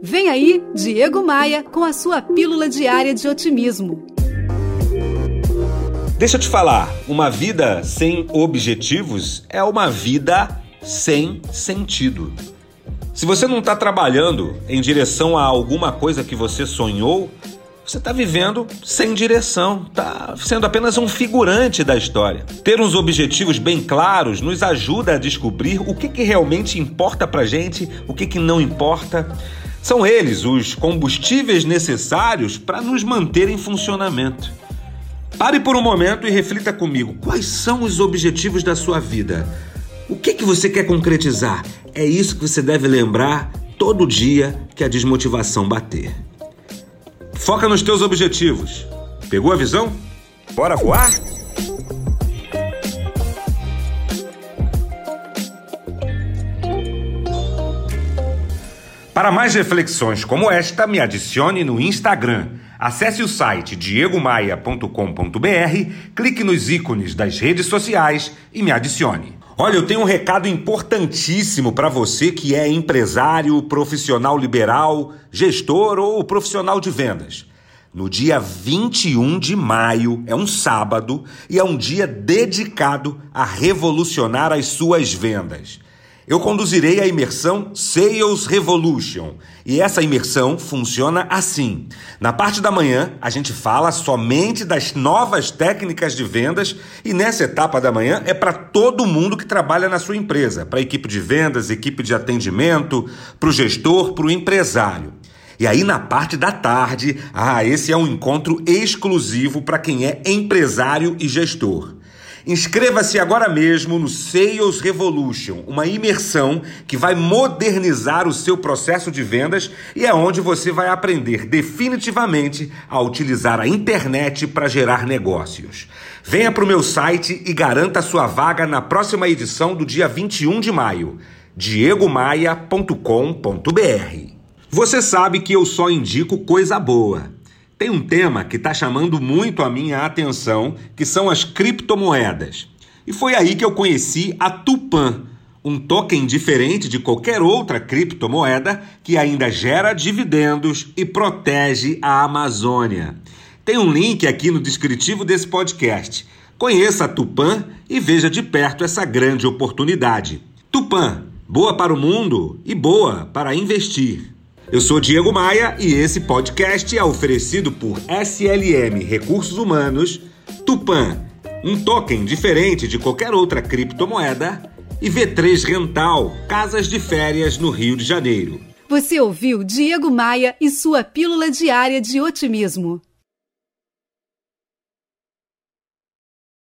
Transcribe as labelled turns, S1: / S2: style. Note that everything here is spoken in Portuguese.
S1: Vem aí, Diego Maia, com a sua pílula diária de otimismo.
S2: Deixa eu te falar, uma vida sem objetivos é uma vida sem sentido. Se você não está trabalhando em direção a alguma coisa que você sonhou, você está vivendo sem direção, está sendo apenas um figurante da história. Ter uns objetivos bem claros nos ajuda a descobrir o que, que realmente importa para gente, o que, que não importa. São eles os combustíveis necessários para nos manter em funcionamento. Pare por um momento e reflita comigo: quais são os objetivos da sua vida? O que, que você quer concretizar? É isso que você deve lembrar todo dia que a desmotivação bater. Foca nos teus objetivos. Pegou a visão? Bora voar? Para mais reflexões como esta, me adicione no Instagram. Acesse o site diegomaia.com.br, clique nos ícones das redes sociais e me adicione. Olha, eu tenho um recado importantíssimo para você que é empresário, profissional liberal, gestor ou profissional de vendas. No dia 21 de maio, é um sábado e é um dia dedicado a revolucionar as suas vendas eu conduzirei a imersão Sales Revolution. E essa imersão funciona assim. Na parte da manhã, a gente fala somente das novas técnicas de vendas e nessa etapa da manhã é para todo mundo que trabalha na sua empresa, para a equipe de vendas, equipe de atendimento, para o gestor, para o empresário. E aí na parte da tarde, ah, esse é um encontro exclusivo para quem é empresário e gestor. Inscreva-se agora mesmo no Sales Revolution, uma imersão que vai modernizar o seu processo de vendas e é onde você vai aprender definitivamente a utilizar a internet para gerar negócios. Venha para o meu site e garanta sua vaga na próxima edição do dia 21 de maio. diegomaia.com.br Você sabe que eu só indico coisa boa. Tem um tema que está chamando muito a minha atenção, que são as criptomoedas. E foi aí que eu conheci a Tupan, um token diferente de qualquer outra criptomoeda que ainda gera dividendos e protege a Amazônia. Tem um link aqui no descritivo desse podcast. Conheça a Tupan e veja de perto essa grande oportunidade. Tupan, boa para o mundo e boa para investir. Eu sou Diego Maia e esse podcast é oferecido por SLM Recursos Humanos, Tupan, um token diferente de qualquer outra criptomoeda, e V3 Rental, casas de férias no Rio de Janeiro.
S1: Você ouviu Diego Maia e sua pílula diária de otimismo.